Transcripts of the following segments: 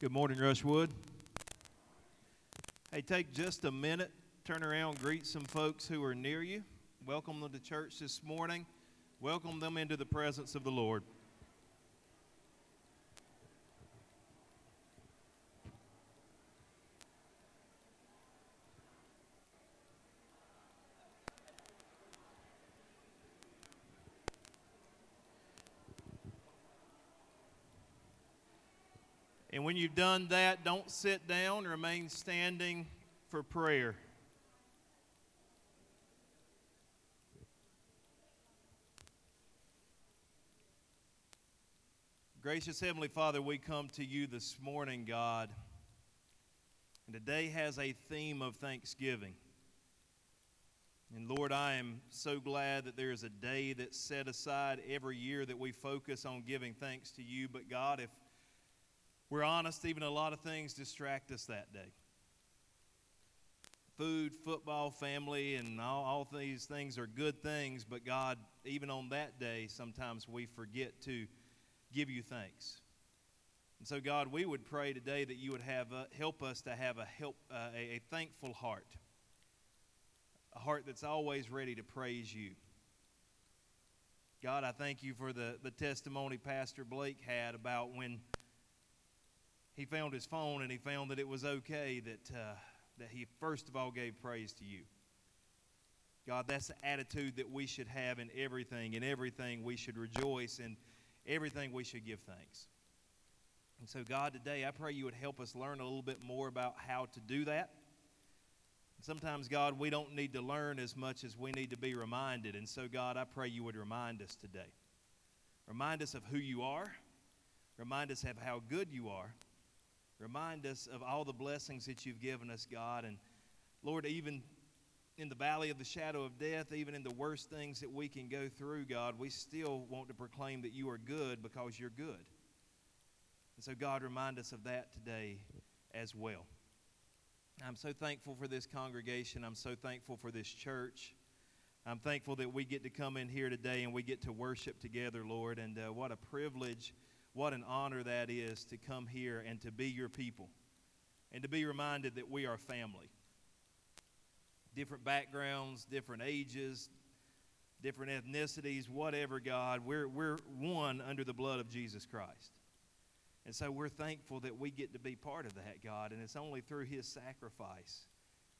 Good morning, Rushwood. Hey, take just a minute, turn around, greet some folks who are near you. Welcome them to church this morning. Welcome them into the presence of the Lord. You've done that, don't sit down, remain standing for prayer. Gracious Heavenly Father, we come to you this morning, God. And today has a theme of thanksgiving. And Lord, I am so glad that there is a day that's set aside every year that we focus on giving thanks to you. But God, if we're honest, even a lot of things distract us that day. Food, football, family, and all, all these things are good things, but God, even on that day, sometimes we forget to give you thanks. And so, God, we would pray today that you would have uh, help us to have a help uh, a, a thankful heart, a heart that's always ready to praise you. God, I thank you for the, the testimony Pastor Blake had about when he found his phone and he found that it was okay that, uh, that he first of all gave praise to you. God, that's the attitude that we should have in everything. In everything, we should rejoice. In everything, we should give thanks. And so, God, today I pray you would help us learn a little bit more about how to do that. Sometimes, God, we don't need to learn as much as we need to be reminded. And so, God, I pray you would remind us today. Remind us of who you are, remind us of how good you are. Remind us of all the blessings that you've given us, God. And Lord, even in the valley of the shadow of death, even in the worst things that we can go through, God, we still want to proclaim that you are good because you're good. And so, God, remind us of that today as well. I'm so thankful for this congregation. I'm so thankful for this church. I'm thankful that we get to come in here today and we get to worship together, Lord. And uh, what a privilege what an honor that is to come here and to be your people and to be reminded that we are family. Different backgrounds, different ages, different ethnicities, whatever, God, we're, we're one under the blood of Jesus Christ. And so we're thankful that we get to be part of that, God, and it's only through His sacrifice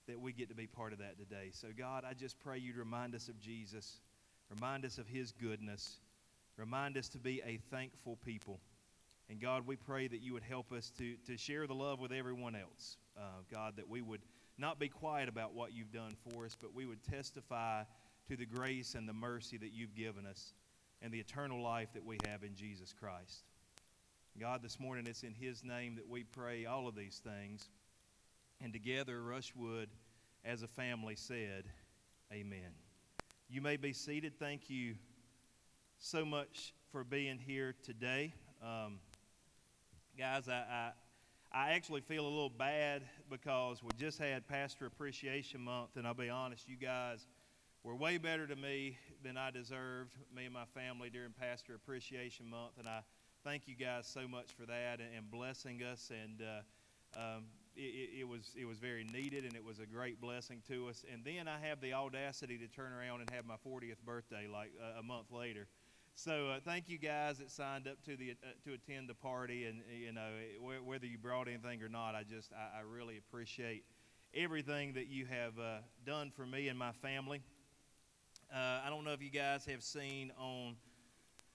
that we get to be part of that today. So, God, I just pray you to remind us of Jesus, remind us of His goodness Remind us to be a thankful people. And God, we pray that you would help us to, to share the love with everyone else. Uh, God, that we would not be quiet about what you've done for us, but we would testify to the grace and the mercy that you've given us and the eternal life that we have in Jesus Christ. God, this morning it's in His name that we pray all of these things. And together, Rushwood, as a family, said, Amen. You may be seated. Thank you so much for being here today. Um, guys, I, I, I, actually feel a little bad because we just had Pastor Appreciation Month, and I'll be honest, you guys were way better to me than I deserved, me and my family during Pastor Appreciation Month, and I thank you guys so much for that and, and blessing us. And uh, um, it, it, was it was very needed, and it was a great blessing to us. And then I have the audacity to turn around and have my 40th birthday like a month later. So uh, thank you guys that signed up to the uh, to attend the party, and you know whether you brought anything or not, I just I, I really appreciate everything that you have uh, done for me and my family. Uh, I don't know if you guys have seen on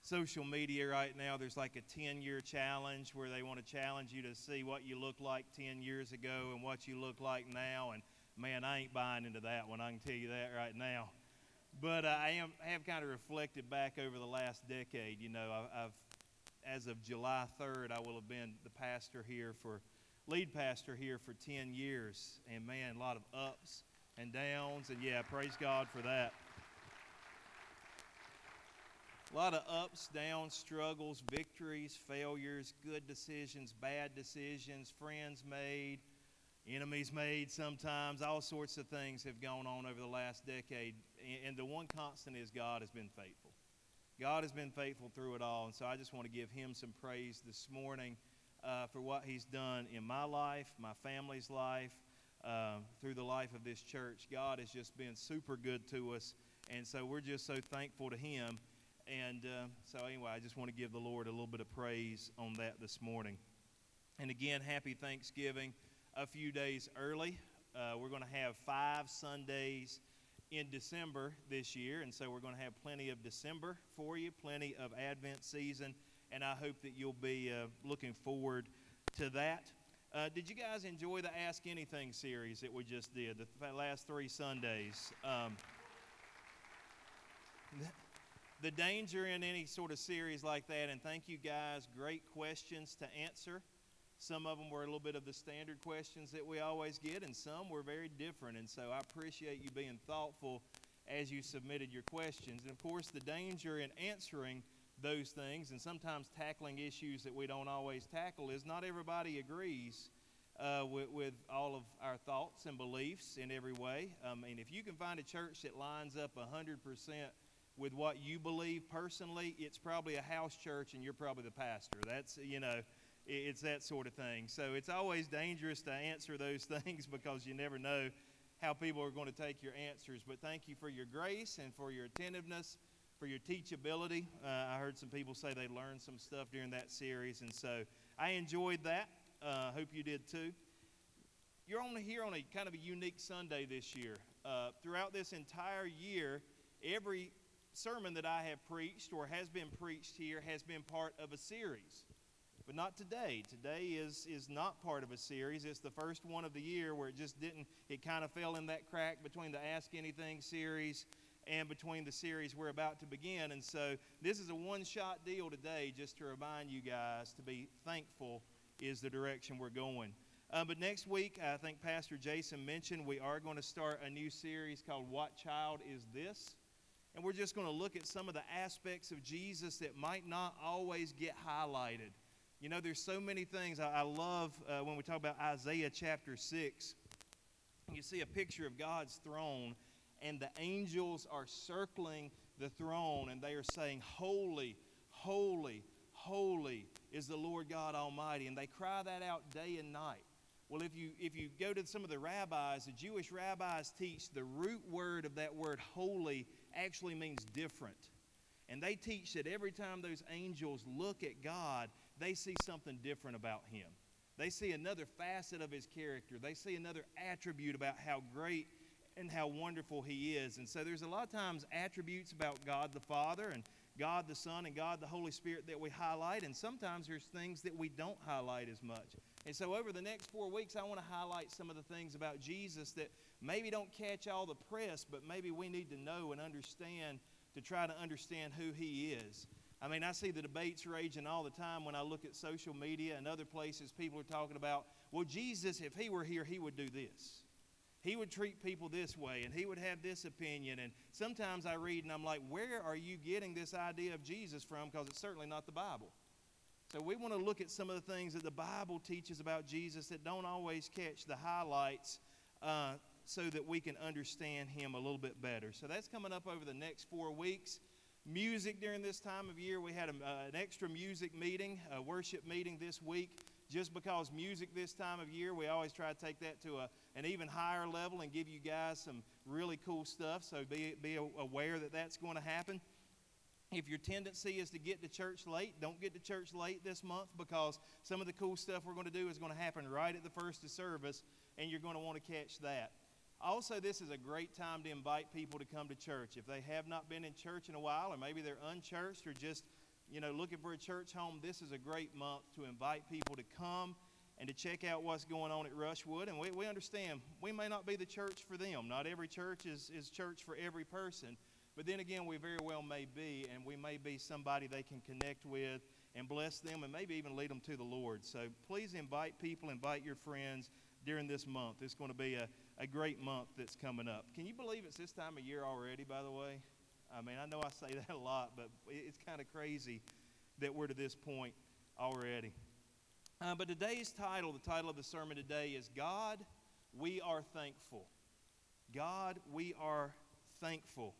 social media right now. There's like a 10 year challenge where they want to challenge you to see what you look like 10 years ago and what you look like now. And man, I ain't buying into that one. I can tell you that right now. But uh, I am I have kind of reflected back over the last decade. You know, I, I've as of July 3rd, I will have been the pastor here for lead pastor here for 10 years, and man, a lot of ups and downs, and yeah, praise God for that. A lot of ups, downs, struggles, victories, failures, good decisions, bad decisions, friends made enemies made sometimes. All sorts of things have gone on over the last decade. And the one constant is God has been faithful. God has been faithful through it all. And so I just want to give him some praise this morning. uh, for what He's done in my life, my family's life, uh, through the life of this church. God has just been super good to us, and so we're just so thankful to Him. And uh, so, anyway, I just want to give the Lord a little bit of praise on that this morning. And again, happy Thanksgiving a few days early. Uh, we're going to have five Sundays in December this year, and so we're going to have plenty of December for you, plenty of Advent season, and I hope that you'll be uh, looking forward to that. Uh, did you guys enjoy the Ask Anything series that we just did, the last three Sundays? Um, the danger in any sort of series like that, and thank you guys, great questions to answer. Some of them were a little bit of the standard questions that we always get, and some were very different. And so I appreciate you being thoughtful as you submitted your questions. And of course, the danger in answering those things and sometimes tackling issues that we don't always tackle is not everybody agrees uh, with, with, all of our thoughts and beliefs in every way. I mean, if you can find a church that lines up 100% with what you believe personally, it's probably a house church and you're probably the pastor. That's, you know, it's that sort of thing. So it's always dangerous to answer those things because you never know how people are going to take your answers. But thank you for your grace and for your attentiveness, for your teachability. Uh, I heard some people say they learned some stuff during that series, and so I enjoyed that. Uh, hope you did too. You're only here on a kind of a unique Sunday this year. Uh, throughout this entire year, every sermon that I have preached or has been preached here has been part of a series. But not today. Today is, is not part of a series. It's the first one of the year where it just didn't, it kind of fell in that crack between the Ask Anything series and between the series we're about to begin. And so this is a one shot deal today just to remind you guys to be thankful is the direction we're going. Uh, but next week, I think Pastor Jason mentioned we are going to start a new series called What Child Is This? And we're just going to look at some of the aspects of Jesus that might not always get highlighted. You know, there's so many things. I, I love uh, when we talk about Isaiah chapter 6. You see a picture of God's throne, and the angels are circling the throne, and they are saying, Holy, holy, holy is the Lord God Almighty. And they cry that out day and night. Well, if you, if you go to some of the rabbis, the Jewish rabbis teach the root word of that word holy actually means different. And they teach that every time those angels look at God, they see something different about him. They see another facet of his character. They see another attribute about how great and how wonderful he is. And so there's a lot of times attributes about God the Father and God the Son and God the Holy Spirit that we highlight, and sometimes there's things that we don't highlight as much. And so over the next four weeks, I want to highlight some of the things about Jesus that maybe don't catch all the press, but maybe we need to know and understand to try to understand who he is. I mean, I see the debates raging all the time when I look at social media and other places. People are talking about, well, Jesus, if he were here, he would do this. He would treat people this way and he would have this opinion. And sometimes I read and I'm like, where are you getting this idea of Jesus from? Because it's certainly not the Bible. So we want to look at some of the things that the Bible teaches about Jesus that don't always catch the highlights uh, so that we can understand him a little bit better. So that's coming up over the next four weeks music during this time of year. We had a, uh, an extra music meeting, a worship meeting this week. Just because music this time of year, we always try to take that to a, an even higher level and give you guys some really cool stuff. So be, be aware that that's going to happen. If your tendency is to get to church late, don't get to church late this month because some of the cool stuff we're going to do is going to happen right at the first of service, and you're going to want to catch that. Also, this is a great time to invite people to come to church. If they have not been in church in a while, or maybe they're unchurched or just, you know, looking for a church home, this is a great month to invite people to come and to check out what's going on at Rushwood. And we, we understand we may not be the church for them. Not every church is, is church for every person. But then again, we very well may be, and we may be somebody they can connect with and bless them and maybe even lead them to the Lord. So please invite people, invite your friends during this month. It's going to be a, a great month that's coming up. Can you believe it's this time of year already, by the way? I mean, I know I say that a lot, but it's kind of crazy that we're to this point already. Uh, but today's title, the title of the sermon today is God, We Are Thankful. God, we are thankful.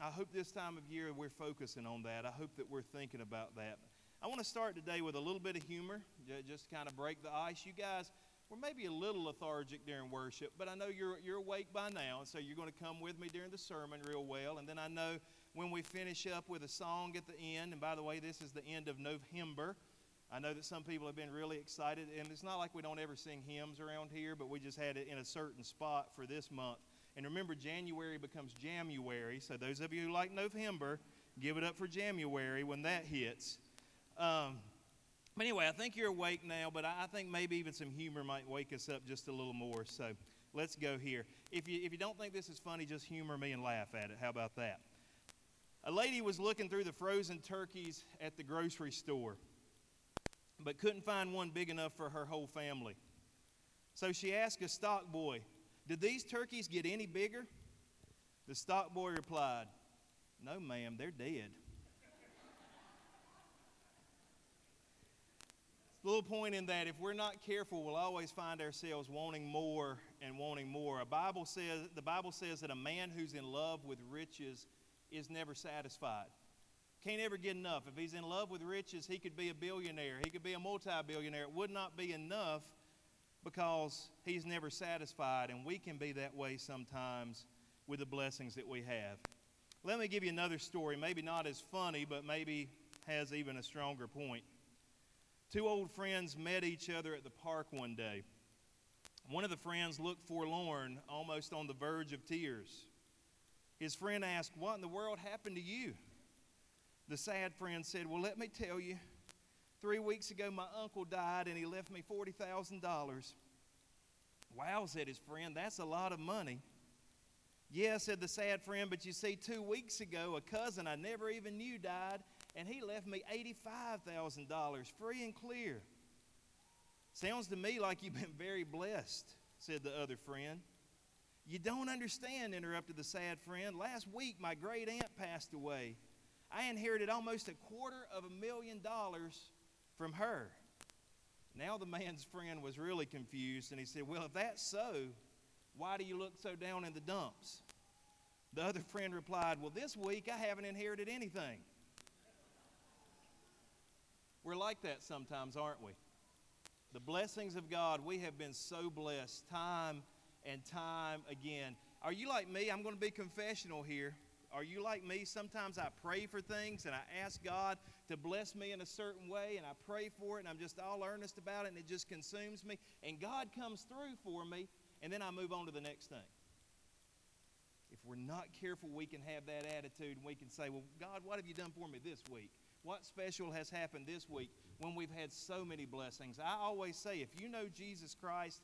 I hope this time of year we're focusing on that. I hope that we're thinking about that. I want to start today with a little bit of humor, just to kind of break the ice. You guys were maybe a little lethargic during worship, but I know you're, you're awake by now, and so you're going to come with me during the sermon real well. And then I know when we finish up with a song at the end, and by the way, this is the end of November. I know that some people have been really excited, and it's not like we don't ever sing hymns around here, but we just had it in a certain spot for this month. And remember, January becomes January, so those of you who like November, give it up for January when that hits. Um, but anyway, I think you're awake now, but I think maybe even some humor might wake us up just a little more. So let's go here. If you, if you don't think this is funny, just humor me and laugh at it. How about that? A lady was looking through the frozen turkeys at the grocery store, but couldn't find one big enough for her whole family. So she asked a stock boy, Did these turkeys get any bigger? The stock boy replied, No, ma'am, they're dead. Little point in that if we're not careful, we'll always find ourselves wanting more and wanting more. A Bible says, the Bible says that a man who's in love with riches is never satisfied. Can't ever get enough. If he's in love with riches, he could be a billionaire. He could be a multi billionaire. It would not be enough because he's never satisfied. And we can be that way sometimes with the blessings that we have. Let me give you another story, maybe not as funny, but maybe has even a stronger point. Two old friends met each other at the park one day. One of the friends looked forlorn, almost on the verge of tears. His friend asked, What in the world happened to you? The sad friend said, Well, let me tell you. Three weeks ago, my uncle died and he left me $40,000. Wow, said his friend, that's a lot of money. Yeah, said the sad friend, but you see, two weeks ago, a cousin I never even knew died and he left me $85,000 free and clear. Sounds to me like you've been very blessed, said the other friend. You don't understand, interrupted the sad friend. Last week, my great aunt passed away. I inherited almost a quarter of a million dollars from her. Now the man's friend was really confused and he said, Well, if that's so, why do you look so down in the dumps? The other friend replied, Well, this week I haven't inherited anything. We're like that sometimes, aren't we? The blessings of God, we have been so blessed time and time again. Are you like me? I'm going to be confessional here. Are you like me? Sometimes I pray for things and I ask God to bless me in a certain way and I pray for it and I'm just all earnest about it and it just consumes me. And God comes through for me and then I move on to the next thing. If we're not careful, we can have that attitude and we can say, Well, God, what have you done for me this week? What special has happened this week when we've had so many blessings? I always say if you know Jesus Christ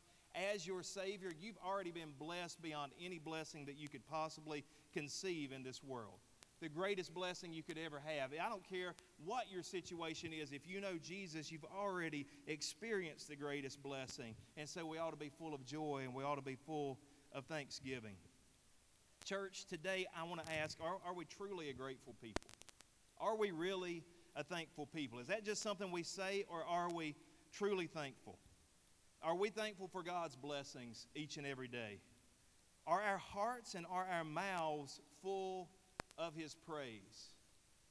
as your Savior, you've already been blessed beyond any blessing that you could possibly conceive in this world. The greatest blessing you could ever have. I don't care what your situation is. If you know Jesus, you've already experienced the greatest blessing. And so we ought to be full of joy and we ought to be full of thanksgiving. Church, today I want to ask are, are we truly a grateful people? Are we really a thankful people? Is that just something we say, or are we truly thankful? Are we thankful for God's blessings each and every day? Are our hearts and are our mouths full of His praise?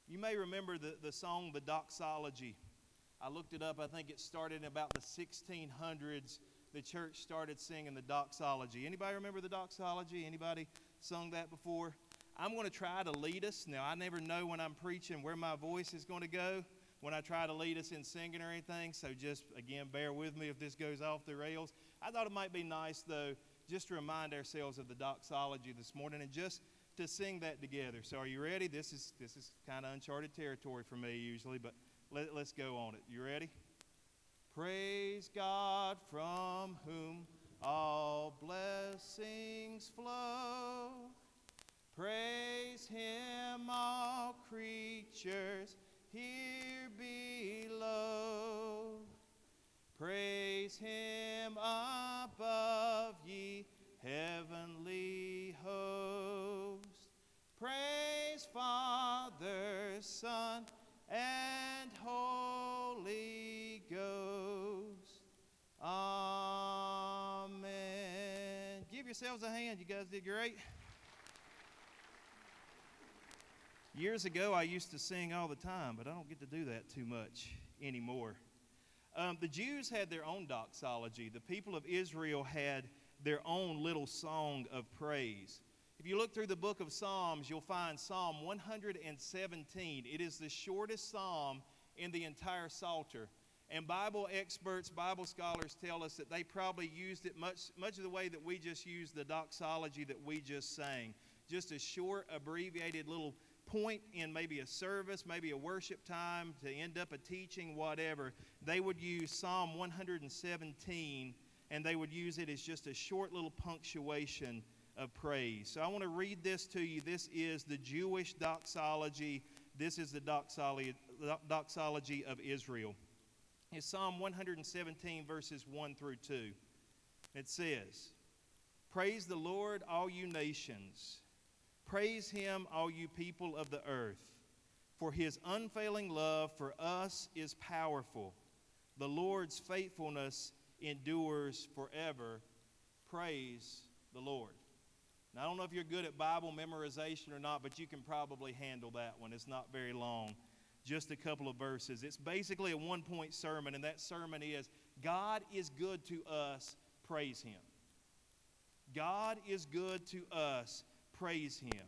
You may remember the, the song, The Doxology. I looked it up. I think it started in about the 1600s. The church started singing the doxology. Anybody remember the doxology? Anybody sung that before? I'm going to try to lead us. Now, I never know when I'm preaching where my voice is going to go when I try to lead us in singing or anything. So just, again, bear with me if this goes off the rails. I thought it might be nice, though, just to remind ourselves of the doxology this morning and just to sing that together. So are you ready? This is, this is kind of uncharted territory for me usually, but let, let's go on it. You ready? Praise God from whom all blessings flow. Creatures here below. Praise him above, ye heavenly hosts. Praise Father, Son, and Holy Ghost. Amen. Give yourselves a hand. You guys did great. Years ago, I used to sing all the time, but I don't get to do that too much anymore. Um, the Jews had their own doxology. The people of Israel had their own little song of praise. If you look through the book of Psalms, you'll find Psalm 117. It is the shortest psalm in the entire Psalter. And Bible experts, Bible scholars tell us that they probably used it much, much of the way that we just used the doxology that we just sang. Just a short, abbreviated little point in maybe a service, maybe a worship time, to end up a teaching, whatever, they would use Psalm 117 and they would use it as just a short little punctuation of praise. So I want to read this to you. This is the Jewish doxology. This is the doxology, doxology of Israel. It's Psalm 117, verses 1 through 2. It says, Praise the Lord, all you nations. Praise him, all you people of the earth, for his unfailing love for us is powerful. The Lord's faithfulness endures forever. Praise the Lord. Now, I don't know if you're good at Bible memorization or not, but you can probably handle that one. It's not very long, just a couple of verses. It's basically a one point sermon, and that sermon is God is good to us, praise Him. God is good to us, praise Him.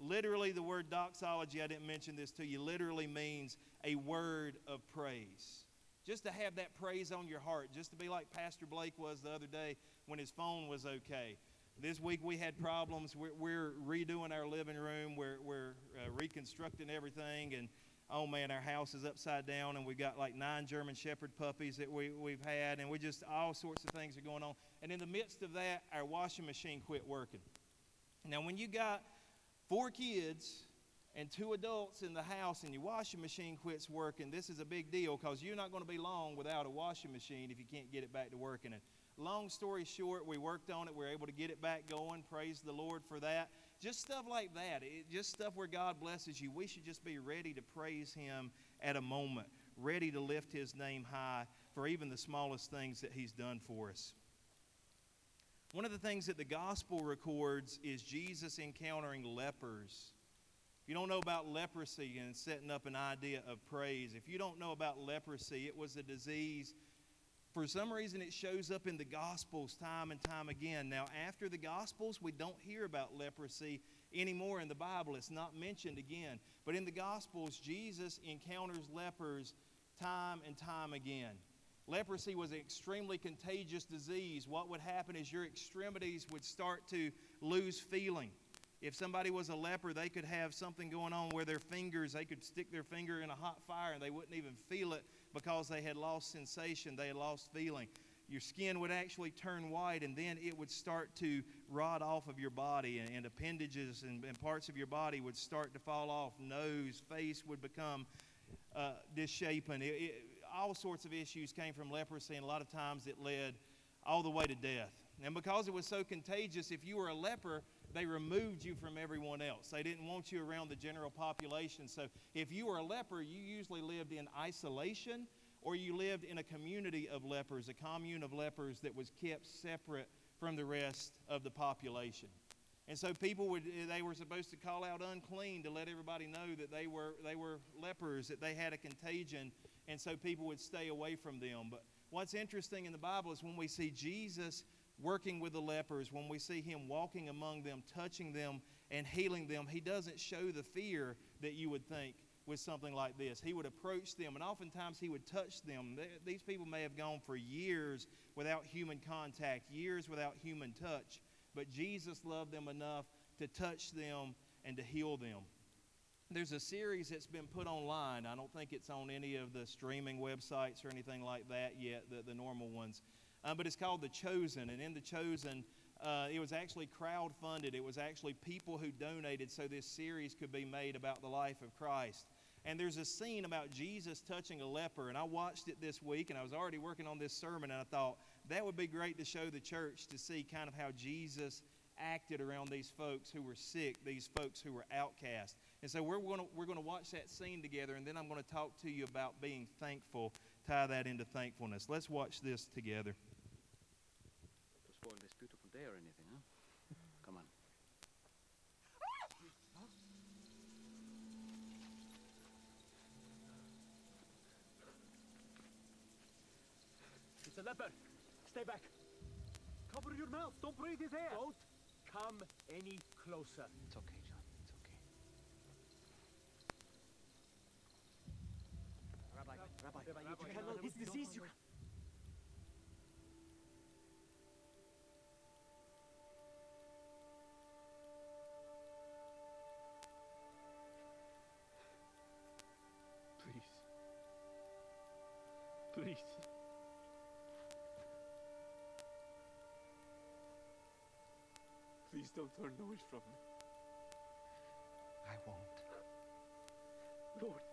Literally, the word doxology, I didn't mention this to you, literally means a word of praise. Just to have that praise on your heart, just to be like Pastor Blake was the other day when his phone was okay. This week we had problems. We're, we're redoing our living room, we're, we're uh, reconstructing everything, and oh man, our house is upside down, and we've got like nine German Shepherd puppies that we, we've had, and we just, all sorts of things are going on. And in the midst of that, our washing machine quit working. Now, when you got four kids and two adults in the house and your washing machine quits working, this is a big deal because you're not going to be long without a washing machine if you can't get it back to working. And long story short, we worked on it. We are able to get it back going. Praise the Lord for that. Just stuff like that. It, just stuff where God blesses you. We should just be ready to praise Him at a moment, ready to lift His name high for even the smallest things that He's done for us. One of the things that the gospel records is Jesus encountering lepers. If you don't know about leprosy and setting up an idea of praise, if you don't know about leprosy, it was a disease. For some reason, it shows up in the Gospels time and time again. Now, after the Gospels, we don't hear about leprosy anymore in the Bible. It's not mentioned again. But in the Gospels, Jesus encounters lepers time and time again. Leprosy was an extremely contagious disease. What would happen is your extremities would start to lose feeling. If somebody was a leper, they could have something going on where their fingers, they could stick their finger in a hot fire and they wouldn't even feel it because they had lost sensation, they had lost feeling. Your skin would actually turn white and then it would start to rot off of your body and, and appendages and, and, parts of your body would start to fall off. Nose, face would become uh, disshapen. It, it, all sorts of issues came from leprosy, and a lot of times it led all the way to death. And because it was so contagious, if you were a leper, they removed you from everyone else. They didn't want you around the general population. So if you were a leper, you usually lived in isolation or you lived in a community of lepers, a commune of lepers that was kept separate from the rest of the population. And so people would they were supposed to call out unclean to let everybody know that they were they were lepers, that they had a contagion and so people would stay away from them. But what's interesting in the Bible is when we see Jesus working with the lepers, when we see him walking among them, touching them, and healing them, he doesn't show the fear that you would think with something like this. He would approach them, and oftentimes he would touch them. These people may have gone for years without human contact, years without human touch, but Jesus loved them enough to touch them and to heal them there's a series that's been put online. I don't think it's on any of the streaming websites or anything like that yet, the, the normal ones. Uh, but it's called The Chosen. And in The Chosen, uh, it was actually crowd-funded. It was actually people who donated so this series could be made about the life of Christ. And there's a scene about Jesus touching a leper. And I watched it this week, and I was already working on this sermon, and I thought that would be great to show the church to see kind of how Jesus acted around these folks who were sick, these folks who were outcast. And so we're going we're to watch that scene together, and then I'm going to talk to you about being thankful, tie that into thankfulness. Let's watch this together. Don't spoil this beautiful day or anything, huh? Come on. It's a leopard. Stay back. Cover your mouth. Don't breathe his air. Don't come any closer. It's okay. Rabbi, Rabbi, Rabbi, you you cannot. cannot- his disease, you Please. Please. Please don't turn away from me. I won't. Lord,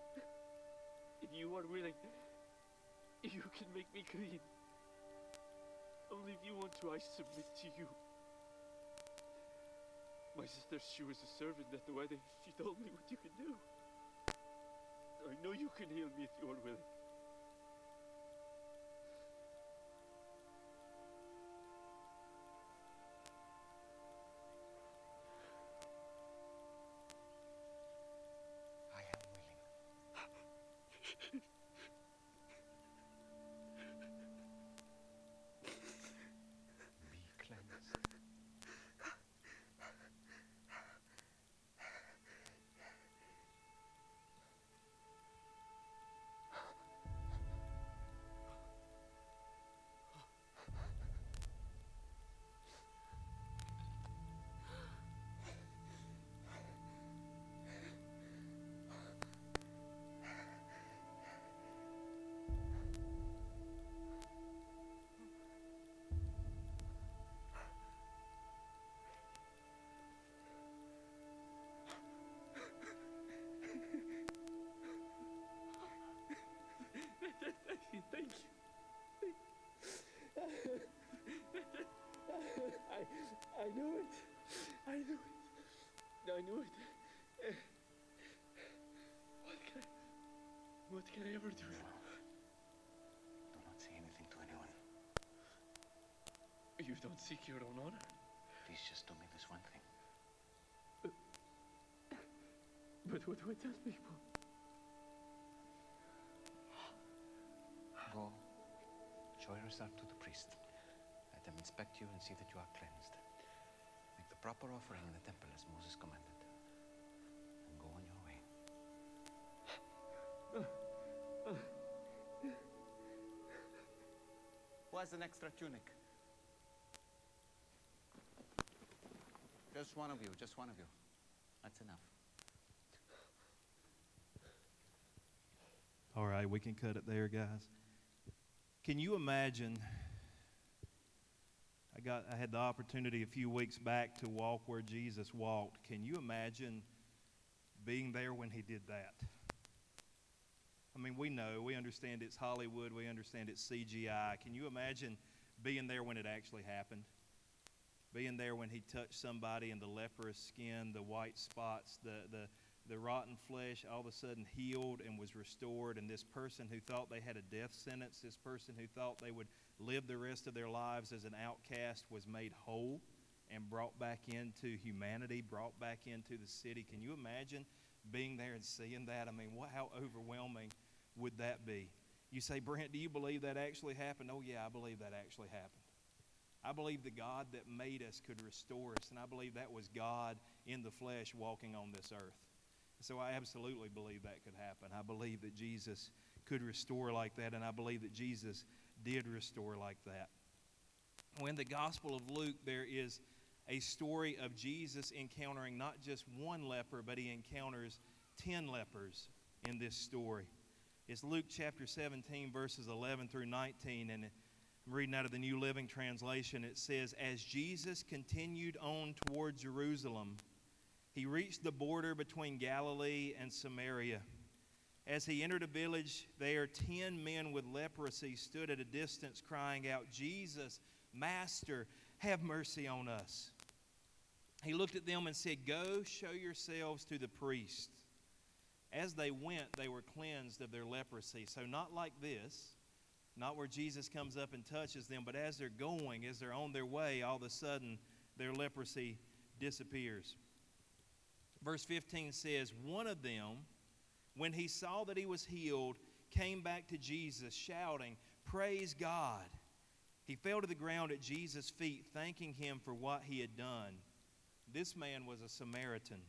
if you are willing, you can make me clean. Only if you want to, I submit to you. My sister, she was a servant at the wedding. She told me what you can do. I know you can heal me if you are willing. I knew it. What can I, what can I ever do? Do not say anything to anyone. You don't seek your own honor. Please just do me this one thing. But what do I tell people? Go, show yourself to the priest. Let them inspect you and see that you are cleansed. Make the proper offering in the temple as Moses commanded. And go on your way. Who has an extra tunic? Just one of you, just one of you. That's enough. All right, we can cut it there, guys. Can you imagine? I got I had the opportunity a few weeks back to walk where Jesus walked. Can you imagine being there when he did that? I mean, we know, we understand it's Hollywood, we understand it's CGI. Can you imagine being there when it actually happened? Being there when he touched somebody and the leprous skin, the white spots, the, the, the rotten flesh all of a sudden healed and was restored. And this person who thought they had a death sentence, this person who thought they would live the rest of their lives as an outcast, was made whole and brought back into humanity, brought back into the city. Can you imagine being there and seeing that? I mean, what, how overwhelming would that be? You say, Brent, do you believe that actually happened? Oh, yeah, I believe that actually happened. I believe the God that made us could restore us, and I believe that was God in the flesh walking on this earth. So I absolutely believe that could happen. I believe that Jesus could restore like that, and I believe that Jesus did restore like that. In the Gospel of Luke, there is a story of Jesus encountering not just one leper, but he encounters 10 lepers in this story. It's Luke chapter 17, verses 11 through 19, and I'm reading out of the New Living Translation. It says, As Jesus continued on toward Jerusalem, he reached the border between Galilee and Samaria. As he entered a village, there ten men with leprosy stood at a distance, crying out, Jesus, Master, have mercy on us. He looked at them and said, Go show yourselves to the priest. As they went, they were cleansed of their leprosy. So, not like this, not where Jesus comes up and touches them, but as they're going, as they're on their way, all of a sudden their leprosy disappears. Verse 15 says, One of them, when he saw that he was healed, came back to Jesus, shouting, Praise God. He fell to the ground at Jesus' feet, thanking him for what he had done. This man was a Samaritan.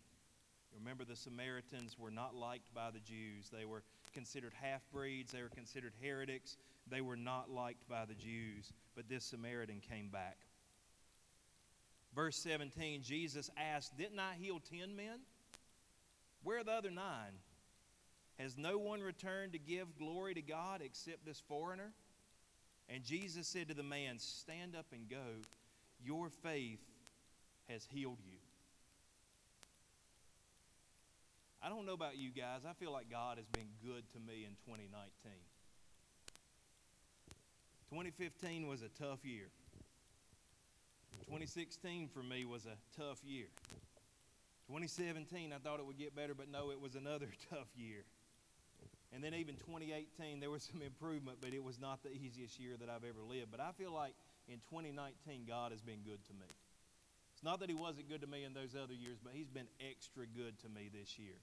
Remember, the Samaritans were not liked by the Jews. They were considered half breeds, they were considered heretics, they were not liked by the Jews. But this Samaritan came back. Verse 17 Jesus asked, Didn't I heal ten men? Where are the other nine? Has no one returned to give glory to God except this foreigner? And Jesus said to the man, Stand up and go. Your faith has healed you. I don't know about you guys. I feel like God has been good to me in 2019. 2015 was a tough year. 2016 for me was a tough year. 2017, I thought it would get better, but no, it was another tough year. And then even 2018, there was some improvement, but it was not the easiest year that I've ever lived. But I feel like in 2019, God has been good to me. It's not that He wasn't good to me in those other years, but He's been extra good to me this year.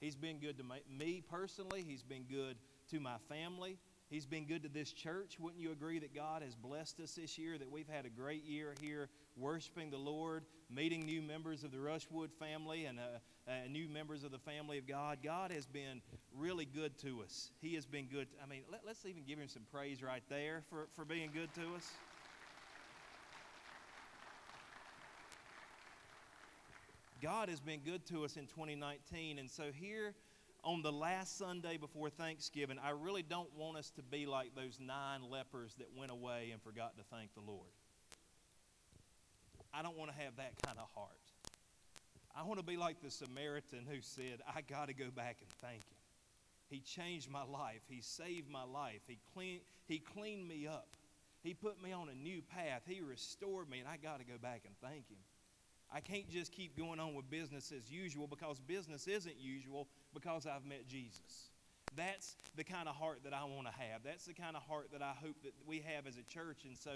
He's been good to me personally, He's been good to my family, He's been good to this church. Wouldn't you agree that God has blessed us this year, that we've had a great year here worshiping the Lord, meeting new members of the Rushwood family and uh, uh, new members of the family of God? God has been really good to us. He has been good. I mean, let, let's even give Him some praise right there for, for being good to us. God has been good to us in 2019. And so here on the last Sunday before Thanksgiving, I really don't want us to be like those nine lepers that went away and forgot to thank the Lord. I don't want to have that kind of heart. I want to be like the Samaritan who said, I got to go back and thank him. He changed my life. He saved my life. He, clean, he cleaned me up. He put me on a new path. He restored me, and I got to go back and thank him. I can't just keep going on with business as usual because business isn't usual because I've met Jesus. That's the kind of heart that I want to have. That's the kind of heart that I hope that we have as a church. And so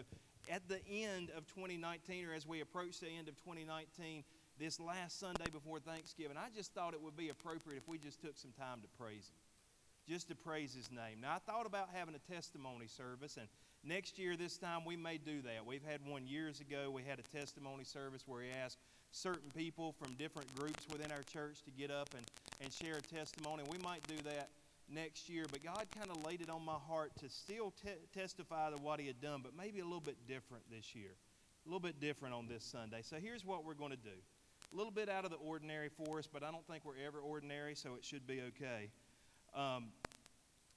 at the end of 2019, or as we approach the end of 2019, this last Sunday before Thanksgiving, I just thought it would be appropriate if we just took some time to praise Him just to praise his name. Now, I thought about having a testimony service, and next year, this time, we may do that. We've had one years ago. We had a testimony service where we asked certain people from different groups within our church to get up and, and share a testimony. We might do that next year, but God kind of laid it on my heart to still te- testify to what he had done, but maybe a little bit different this year. A little bit different on this Sunday. So here's what we're going to do. A little bit out of the ordinary for us, but I don't think we're ever ordinary, so it should be okay. Um,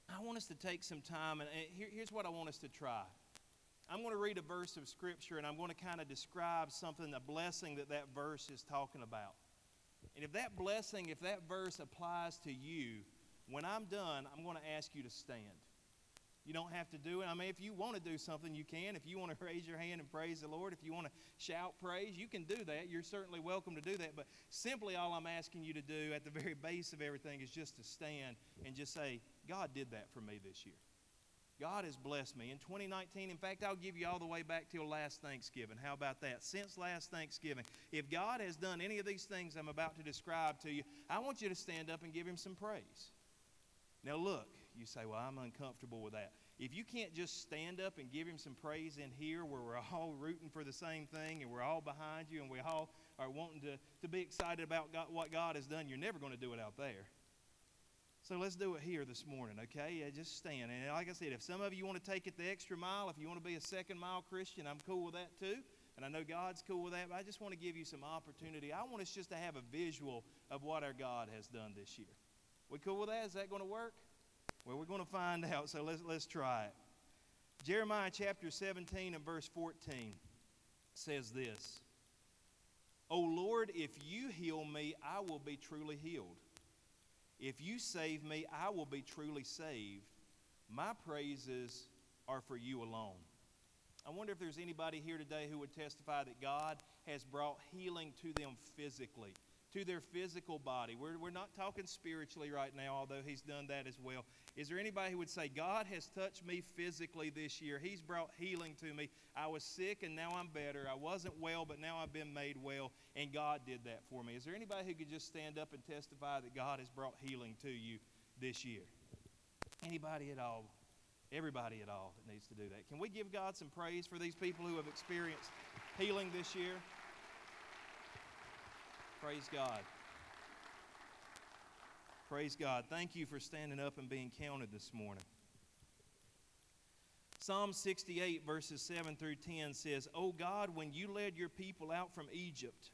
I want us to take some time, and here, here's what I want us to try. I'm going to read a verse of Scripture, and I'm going to kind of describe something, a blessing that that verse is talking about. And if that blessing, if that verse applies to you, when I'm done, I'm going to ask you to stand. You don't have to do it. I mean, if you want to do something, you can. If you want to raise your hand and praise the Lord, if you want to shout praise, you can do that. You're certainly welcome to do that. But simply all I'm asking you to do at the very base of everything is just to stand and just say, God did that for me this year. God has blessed me. In 2019, in fact, I'll give you all the way back till last Thanksgiving. How about that? Since last Thanksgiving, if God has done any of these things I'm about to describe to you, I want you to stand up and give Him some praise. Now, look, you say, Well, I'm uncomfortable with that. If you can't just stand up and give him some praise in here where we're all rooting for the same thing and we're all behind you and we all are wanting to, to be excited about God, what God has done, you're never going to do it out there. So let's do it here this morning, okay? Yeah, just stand. And like I said, if some of you want to take it the extra mile, if you want to be a second mile Christian, I'm cool with that too. And I know God's cool with that, but I just want to give you some opportunity. I want us just to have a visual of what our God has done this year. We cool with that? Is that going to work? Well, we're going to find out, so let's, let's try it. Jeremiah chapter 17 and verse 14 says this O Lord, if you heal me, I will be truly healed. If you save me, I will be truly saved. My praises are for you alone. I wonder if there's anybody here today who would testify that God has brought healing to them physically to their physical body. We're, we're not talking spiritually right now, although He's done that as well. Is there anybody who would say, God has touched me physically this year? He's brought healing to me. I was sick and now I'm better. I wasn't well, but now I've been made well, and God did that for me. Is there anybody who could just stand up and testify that God has brought healing to you this year? Anybody at all? Everybody at all that needs to do that. Can we give God some praise for these people who have experienced healing this year? Praise God. Praise God. Thank you for standing up and being counted this morning. Psalm 68, verses 7 through 10 says, O God, when you led your people out from Egypt,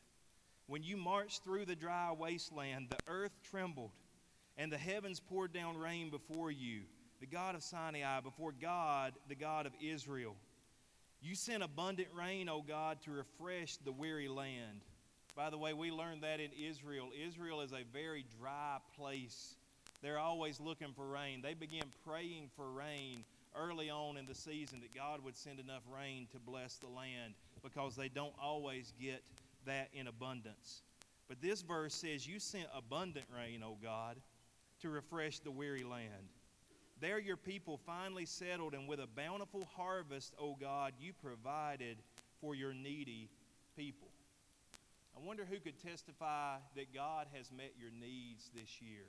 when you marched through the dry wasteland, the earth trembled, and the heavens poured down rain before you, the God of Sinai, before God, the God of Israel. You sent abundant rain, O God, to refresh the weary land. By the way, we learned that in Israel. Israel is a very dry place. They're always looking for rain. They began praying for rain early on in the season that God would send enough rain to bless the land because they don't always get that in abundance. But this verse says, You sent abundant rain, O God, to refresh the weary land. There your people finally settled, and with a bountiful harvest, O God, you provided for your needy people. I wonder who could testify that God has met your needs this year.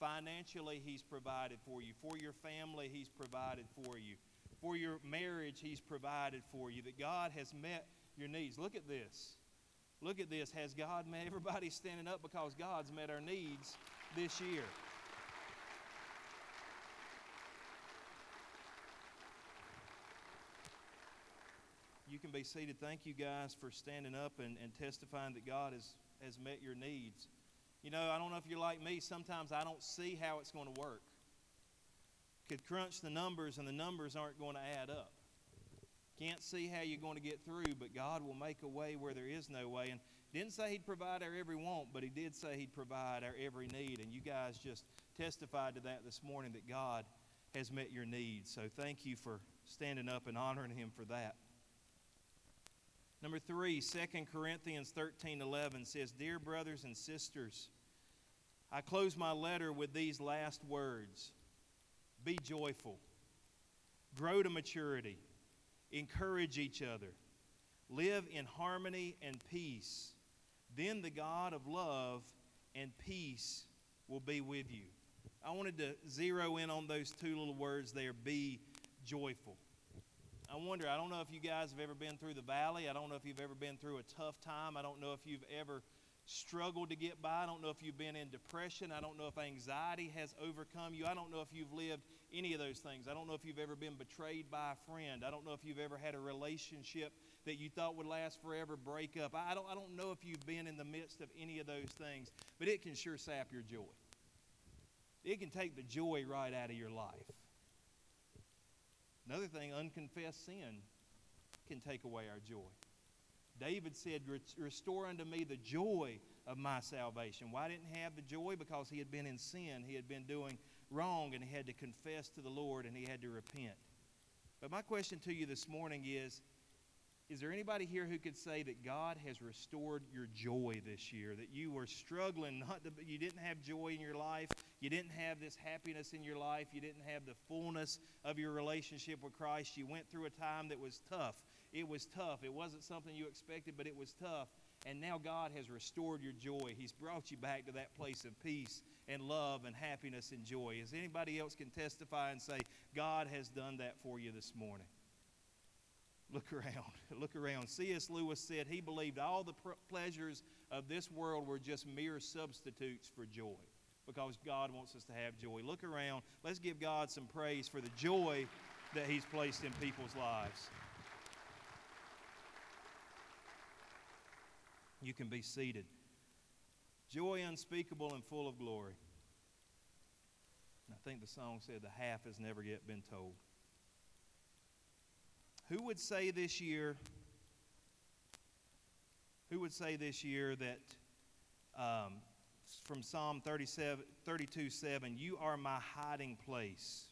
Financially, He's provided for you. For your family, He's provided for you. For your marriage, He's provided for you. That God has met your needs. Look at this. Look at this. Has God met everybody standing up because God's met our needs this year? You can be seated. Thank you guys for standing up and, and testifying that God has, has met your needs. You know, I don't know if you're like me, sometimes I don't see how it's going to work. Could crunch the numbers and the numbers aren't going to add up. Can't see how you're going to get through, but God will make a way where there is no way. And didn't say He'd provide our every want, but He did say He'd provide our every need. And you guys just testified to that this morning that God has met your needs. So thank you for standing up and honoring Him for that. Number three, 2 Corinthians 13 11 says, Dear brothers and sisters, I close my letter with these last words Be joyful, grow to maturity, encourage each other, live in harmony and peace. Then the God of love and peace will be with you. I wanted to zero in on those two little words there be joyful. I wonder, I don't know if you guys have ever been through the valley. I don't know if you've ever been through a tough time. I don't know if you've ever struggled to get by. I don't know if you've been in depression. I don't know if anxiety has overcome you. I don't know if you've lived any of those things. I don't know if you've ever been betrayed by a friend. I don't know if you've ever had a relationship that you thought would last forever break up. I don't, I don't know if you've been in the midst of any of those things, but it can sure sap your joy. It can take the joy right out of your life. Another thing, unconfessed sin can take away our joy. David said, Restore unto me the joy of my salvation. Why didn't he have the joy? Because he had been in sin. He had been doing wrong and he had to confess to the Lord and he had to repent. But my question to you this morning is Is there anybody here who could say that God has restored your joy this year? That you were struggling, not to, you didn't have joy in your life, you didn't have this happiness in your life. You didn't have the fullness of your relationship with Christ. You went through a time that was tough. It was tough. It wasn't something you expected, but it was tough. And now God has restored your joy. He's brought you back to that place of peace and love and happiness and joy. As anybody else can testify and say, God has done that for you this morning? Look around. Look around. C.S. Lewis said he believed all the pleasures of this world were just mere substitutes for joy because God wants us to have joy. Look around. Let's give God some praise for the joy that He's placed in people's lives. You can be seated. Joy unspeakable and full of glory. I think the song said the half has never yet been told. Who would say this year, who would say this year that um, from Psalm 37, 32 7 You are my hiding place.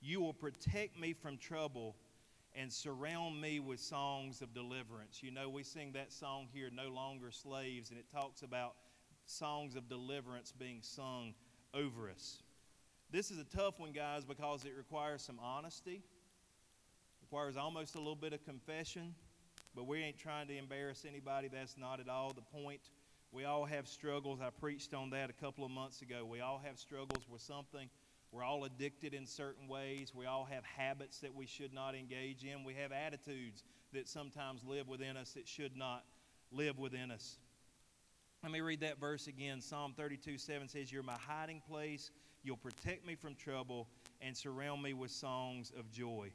You will protect me from trouble and surround me with songs of deliverance. You know, we sing that song here, No Longer Slaves, and it talks about songs of deliverance being sung over us. This is a tough one, guys, because it requires some honesty, requires almost a little bit of confession, but we ain't trying to embarrass anybody. That's not at all the point. We all have struggles. I preached on that a couple of months ago. We all have struggles with something. We're all addicted in certain ways. We all have habits that we should not engage in. We have attitudes that sometimes live within us that should not live within us. Let me read that verse again. Psalm 32 7 says, You're my hiding place. You'll protect me from trouble and surround me with songs of joy.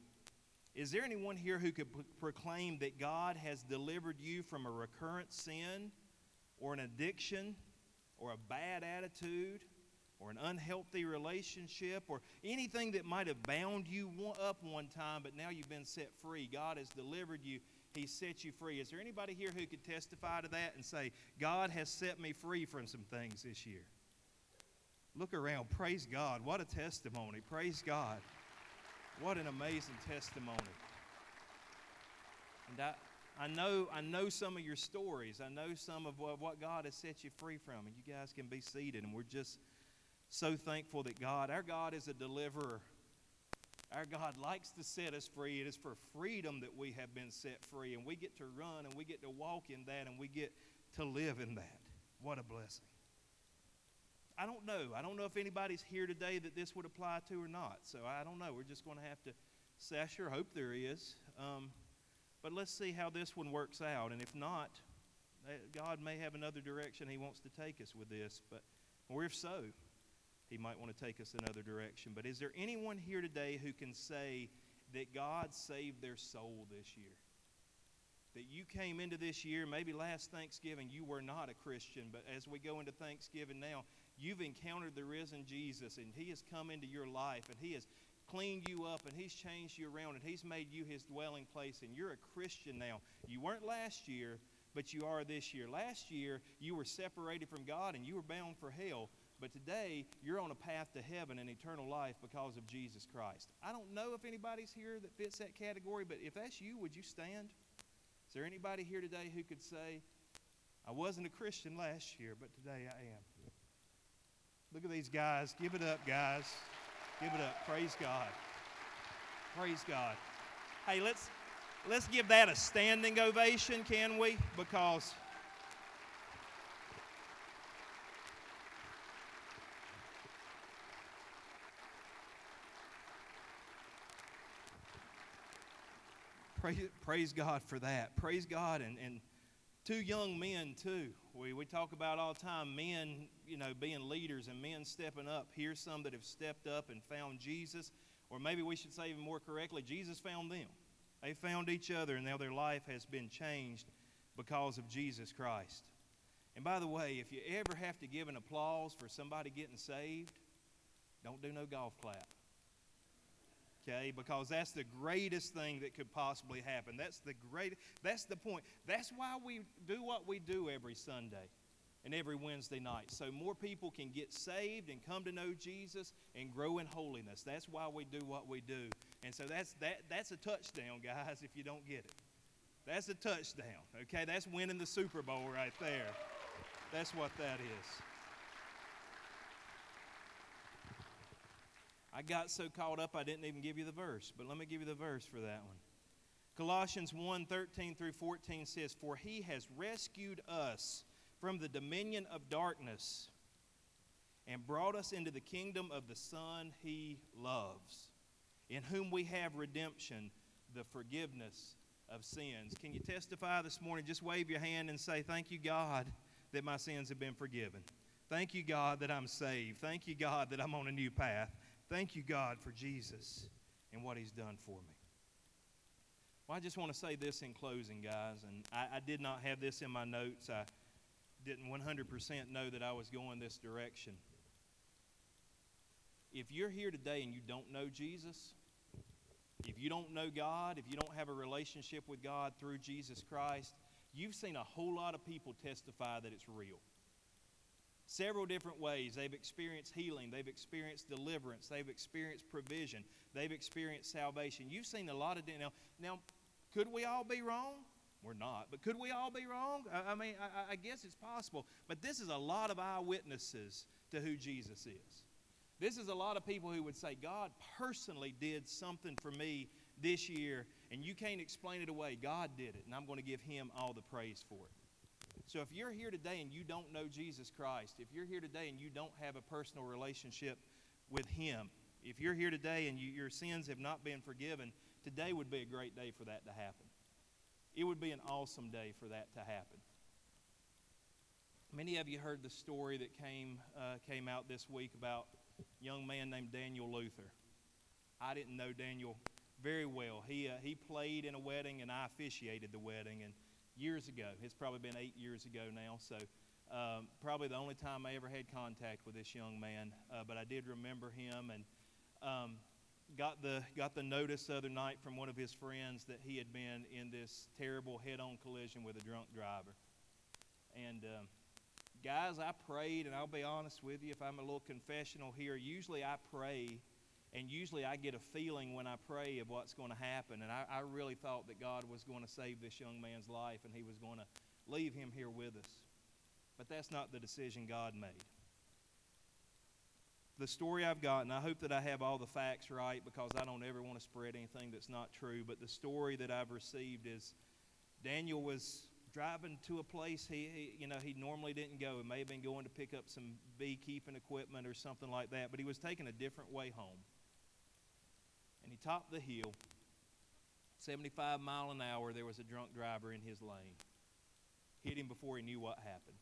Is there anyone here who could proclaim that God has delivered you from a recurrent sin or an addiction or a bad attitude or an unhealthy relationship or anything that might have bound you up one time, but now you've been set free? God has delivered you, He set you free. Is there anybody here who could testify to that and say, God has set me free from some things this year? Look around. Praise God. What a testimony. Praise God. What an amazing testimony. And I, I know I know some of your stories. I know some of what, God has set you free from. And you guys can be seated. And we're just so thankful that God, our God is a deliverer. Our God likes to set us free. It is for freedom that we have been set free. And we get to run and we get to walk in that and we get to live in that. What a blessing. I don't know. I don't know if anybody's here today that this would apply to or not. So I don't know. We're just going to have to I sure hope there is. Um, but let's see how this one works out. And if not, eh, God may have another direction He wants to take us with this. But or if so, He might want to take us another direction. But is there anyone here today who can say that God saved their soul this year? that you came into this year, maybe last Thanksgiving, you were not a Christian, but as we go into Thanksgiving now, you've encountered the risen Jesus, and He has come into your life, and He has cleaned you up, and He's changed you around, and He's made you His dwelling place, and you're a Christian now. You weren't last year, but you are this year. Last year, you were separated from God, and you were bound for hell. But today, you're on a path to heaven and eternal life because of Jesus Christ. I don't know if anybody's here that fits that category, but if that's you, would you stand? Is there anybody here today who could say, I wasn't a Christian last year, but today I am? Look at these guys. Give it up, guys. Give it up. Praise God. Praise God. Hey, let's let's give that a standing ovation, can we? Because praise, praise God for that. Praise God and, and two young men too. We, we talk about all the time men, you know, being leaders and men stepping up. Here's some that have stepped up and found Jesus, or maybe we should say even more correctly, Jesus found them. They found each other, and now their life has been changed because of Jesus Christ. And by the way, if you ever have to give an applause for somebody getting saved, don't do no golf clap okay? Because that's the greatest thing that could possibly happen. That's the great that's the point. That's why we do what we do every sunday and every wednesday night so more people can get saved and come to know jesus and grow in holiness. That's why we do what we do. And so that's that that's a touchdown guys if you don't get it. That's a touchdown okay? That's winning the super bowl right there. That's what that is I got so caught up I didn't even give you the verse, but let me give you the verse for that one. Colossians 1 13 through 14 says, For he has rescued us from the dominion of darkness and brought us into the kingdom of the Son he loves, in whom we have redemption, the forgiveness of sins. Can you testify this morning? Just wave your hand and say, Thank you, God, that my sins have been forgiven. Thank you, God, that I'm saved. Thank you, God, that I'm on a new path. Thank you, God, for Jesus and what He's done for me. Well, I just want to say this in closing, guys, and I, I did not have this in my notes. I didn't 100% know that I was going this direction. If you're here today and you don't know Jesus, if you don't know God, if you don't have a relationship with God through Jesus Christ, you've seen a whole lot of people testify that it's real several different ways. They've experienced healing, they've experienced deliverance, they've experienced provision, they've experienced salvation. You've seen a lot of now. Now, could we all be wrong? We're not, but could we all be wrong? I, I mean, I, I guess it's possible. But this is a lot of eyewitnesses to who Jesus is. This is a lot of people who would say, God personally did something for me this year, and you can't explain it away. God did it, and I'm going to give him all the praise for it. So if you're here today and you don't know Jesus Christ, if you're here today and you don't have a personal relationship with Him, If you're here today and you, your sins have not been forgiven, today would be a great day for that to happen. It would be an awesome day for that to happen. Many of you heard the story that came, uh, came out this week about a young man named Daniel Luther. I didn't know Daniel very well. He, uh, he played in a wedding, and I officiated the wedding. And years ago, it's probably been eight years ago now, so um, probably the only time I ever had contact with this young man. Uh, but I did remember him, and um, got the got the notice the other night from one of his friends that he had been in this terrible head-on collision with a drunk driver. And um, guys, I prayed, and I'll be honest with you, if I'm a little confessional here, usually I pray, and usually I get a feeling when I pray of what's going to happen. And I, I really thought that God was going to save this young man's life, and He was going to leave him here with us. But that's not the decision God made the story I've got, and I hope that I have all the facts right because I don't ever want to spread anything that's not true. But the story that I've received is Daniel was driving to a place he, he, you know he normally didn't go. He may have been going to pick up some beekeeping equipment or something like that, but he was taking a different way home. And he topped the hill. 75 mile an hour, there was a drunk driver in his lane. Hit him before he knew what happened.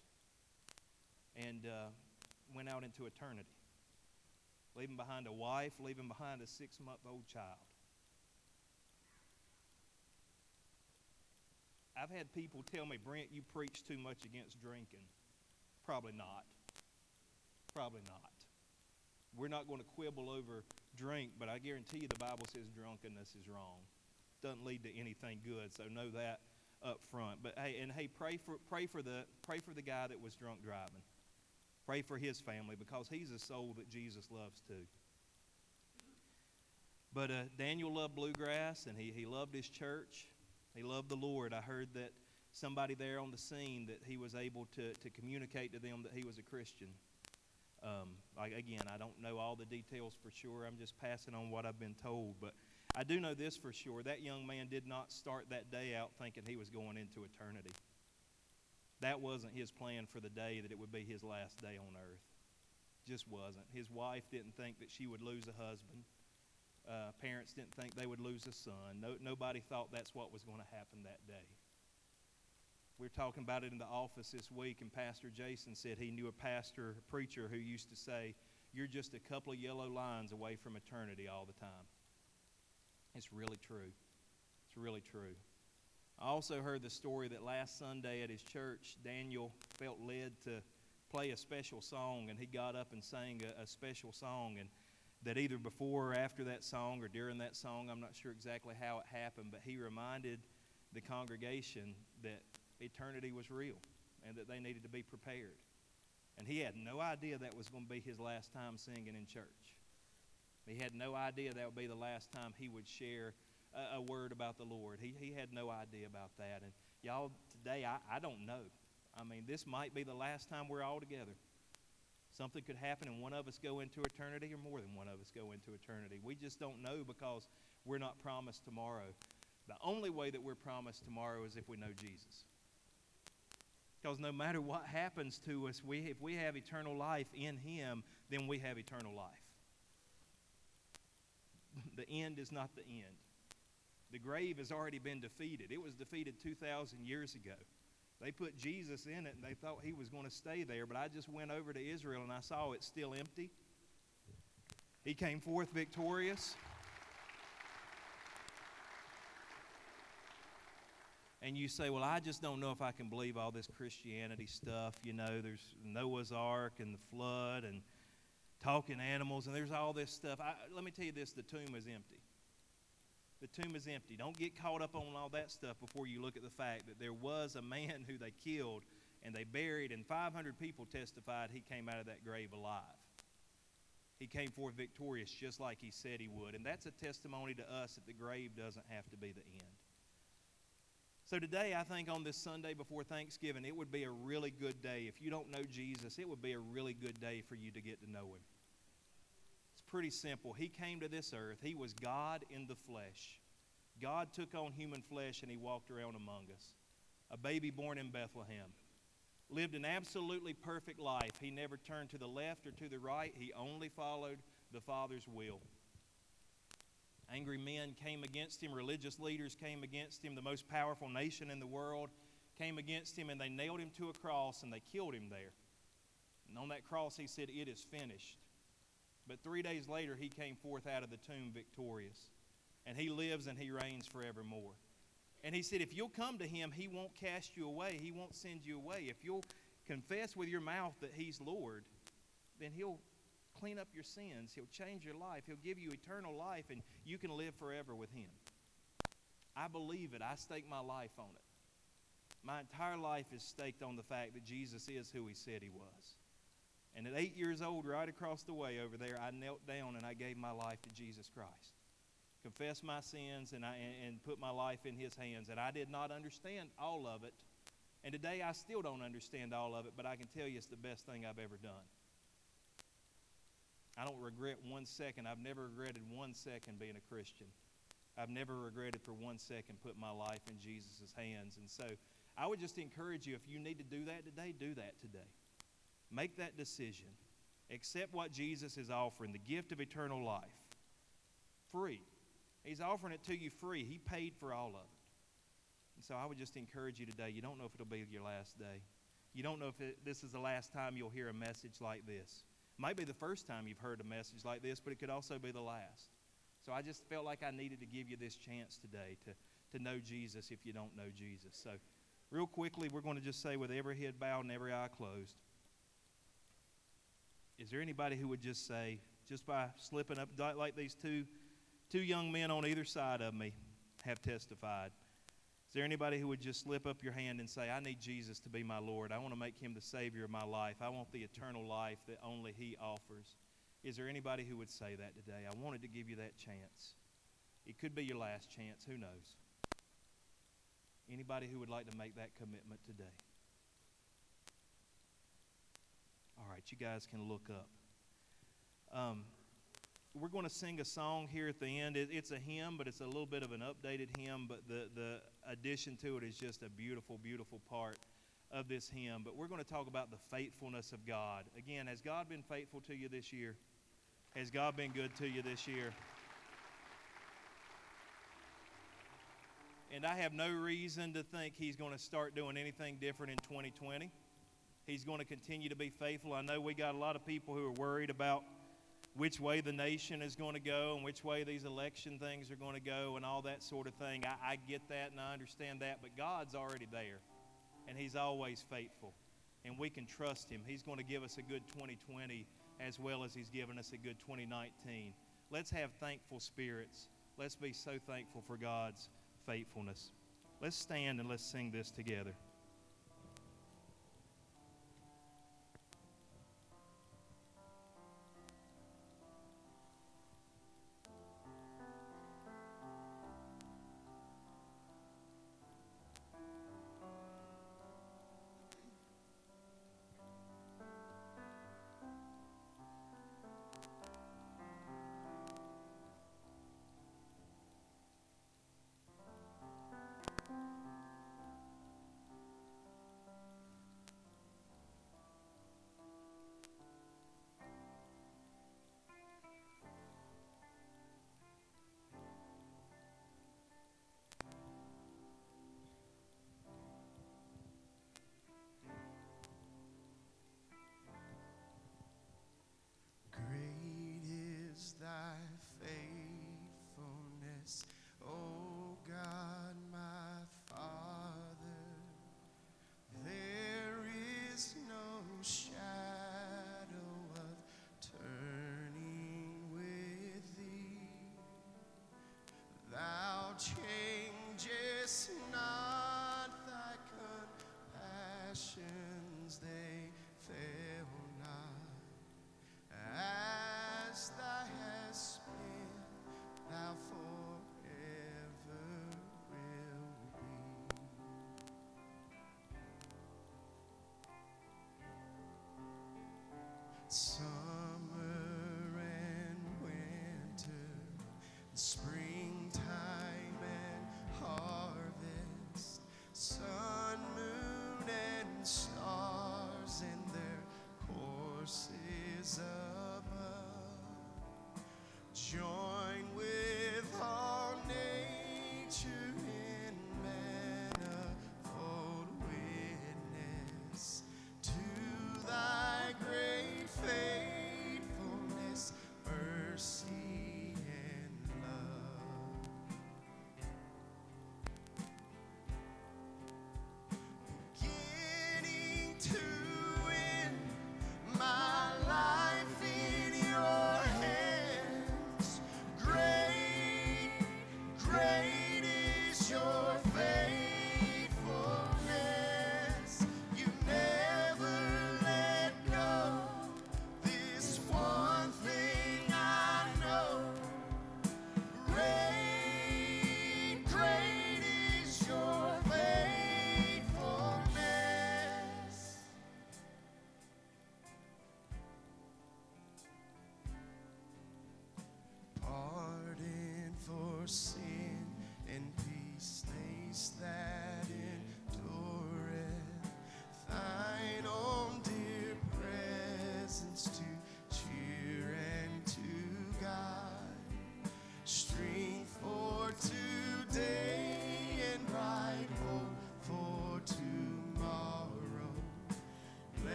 And uh, went out into eternity leaving behind a wife, leaving behind a six month old child. I've had people tell me, Brent, you preach too much against drinking. Probably not. Probably not. We're not going to quibble over drink, but I guarantee you the Bible says drunkenness is wrong. Doesn't lead to anything good, so know that up front. But hey, and hey, pray for pray for the pray for the guy that was drunk driving. Pray for his family because he's a soul that Jesus loves too. But uh, Daniel loved bluegrass and he, he loved his church. He loved the Lord. I heard that somebody there on the scene that he was able to, to communicate to them that he was a Christian. Um, like, again, I don't know all the details for sure. I'm just passing on what I've been told. But I do know this for sure. That young man did not start that day out thinking he was going into eternity that wasn't his plan for the day that it would be his last day on earth. Just wasn't. His wife didn't think that she would lose a husband. Uh, parents didn't think they would lose a son. No, nobody thought that's what was going to happen that day. We were talking about it in the office this week, and Pastor Jason said he knew a pastor, a preacher, who used to say, You're just a couple of yellow lines away from eternity all the time. It's really true. It's really true. I also heard the story that last Sunday at his church, Daniel felt led to play a special song, and he got up and sang a, a, special song. And that either before or after that song or during that song, I'm not sure exactly how it happened, but he reminded the congregation that eternity was real and that they needed to be prepared. And he had no idea that was going to be his last time singing in church. He had no idea that would be the last time he would share a, a word about the Lord. He, he had no idea about that. And y'all, today, I, I don't know. I mean, this might be the last time we're all together. Something could happen and one of us go into eternity or more than one of us go into eternity. We just don't know because we're not promised tomorrow. The only way that we're promised tomorrow is if we know Jesus. Because no matter what happens to us, we, if we have eternal life in Him, then we have eternal life. The end is not the end. The grave has already been defeated. It was defeated 2,000 years ago. They put Jesus in it and they thought he was going to stay there, but I just went over to Israel and I saw it still empty. He came forth victorious. And you say, Well, I just don't know if I can believe all this Christianity stuff. You know, there's Noah's Ark and the flood and talking animals, and there's all this stuff. I, let me tell you this the tomb is empty the tomb is empty. Don't get caught up on all that stuff before you look at the fact that there was a man who they killed and they buried, and 500 people testified he came out of that grave alive. He came forth victorious just like he said he would. And that's a testimony to us that the grave doesn't have to be the end. So today, I think on this Sunday before Thanksgiving, it would be a really good day. If you don't know Jesus, it would be a really good day for you to get to know him It's pretty simple. He came to this earth, He was God in the flesh. God took on human flesh and He walked around among us. A baby born in Bethlehem. Lived an absolutely perfect life. He never turned to the left or to the right, He only followed the Father's will. Angry men came against him, religious leaders came against him, the most powerful nation in the world came against him, and they nailed him to a cross and they killed him there. And on that cross, he said, It is finished. But three days later, he came forth out of the tomb victorious. And he lives and he reigns forevermore. And he said, If you'll come to him, he won't cast you away, he won't send you away. If you'll confess with your mouth that he's Lord, then he'll clean up your sins. He'll change your life. He'll give you eternal life, and you can live forever with him. I believe it. I stake my life on it. My entire life is staked on the fact that Jesus is who he said he was. And at eight years old, right across the way over there, I knelt down and I gave my life to Jesus Christ. Confessed my sins and, I, and put my life in his hands. And I did not understand all of it. And today I still don't understand all of it, but I can tell you it's the best thing I've ever done. I don't regret one second. I've never regretted one second being a Christian. I've never regretted for one second putting my life in Jesus' hands. And so I would just encourage you if you need to do that today, do that today. Make that decision. Accept what Jesus is offering the gift of eternal life. Free. He's offering it to you free. He paid for all of it. And so I would just encourage you today. You don't know if it'll be your last day. You don't know if it, this is the last time you'll hear a message like this. Might be the first time you've heard a message like this, but it could also be the last. So I just felt like I needed to give you this chance today to, to know Jesus if you don't know Jesus. So, real quickly, we're going to just say with every head bowed and every eye closed is there anybody who would just say, just by slipping up, like these two, two young men on either side of me have testified? Is there anybody who would just slip up your hand and say, I need Jesus to be my Lord? I want to make him the Savior of my life. I want the eternal life that only he offers. Is there anybody who would say that today? I wanted to give you that chance. It could be your last chance. Who knows? Anybody who would like to make that commitment today? All right, you guys can look up. Um, we're going to sing a song here at the end. It, it's a hymn, but it's a little bit of an updated hymn. But the, the addition to it is just a beautiful, beautiful part of this hymn. But we're going to talk about the faithfulness of God. Again, has God been faithful to you this year? Has God been good to you this year? And I have no reason to think He's going to start doing anything different in 2020. He's going to continue to be faithful. I know we got a lot of people who are worried about which way the nation is going to go and which way these election things are going to go and all that sort of thing. I, I get that and I understand that, but God's already there, and He's always faithful, and we can trust Him. He's going to give us a good 2020 as well as He's given us a good 2019. Let's have thankful spirits. Let's be so thankful for God's faithfulness. Let's stand and let's sing this together.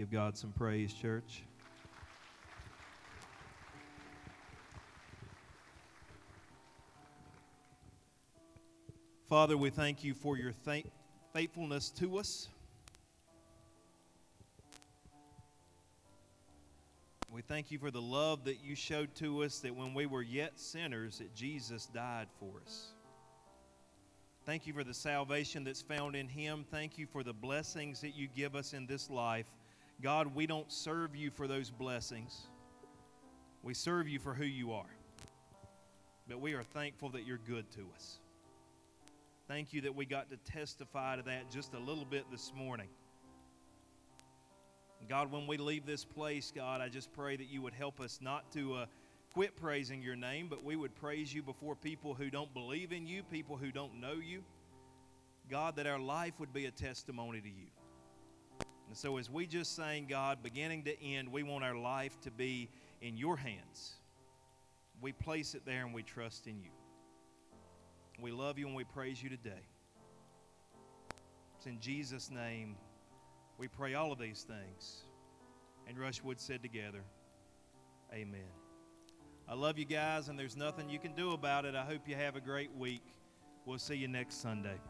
Give God some praise, church. Father, we thank you for your thank- faithfulness to us. We thank you for the love that you showed to us that when we were yet sinners, that Jesus died for us. Thank you for the salvation that's found in him. Thank you for the blessings that you give us in this life. God, we don't serve you for those blessings. We serve you for who you are. But we are thankful that you're good to us. Thank you that we got to testify to that just a little bit this morning. God, when we leave this place, God, I just pray that you would help us not to uh, quit praising your name, but we would praise you before people who don't believe in you, people who don't know you. God, that our life would be a testimony to you. And so, as we just sang, God, beginning to end, we want our life to be in your hands. We place it there and we trust in you. We love you and we praise you today. It's in Jesus' name we pray all of these things. And Rushwood said together, Amen. I love you guys, and there's nothing you can do about it. I hope you have a great week. We'll see you next Sunday.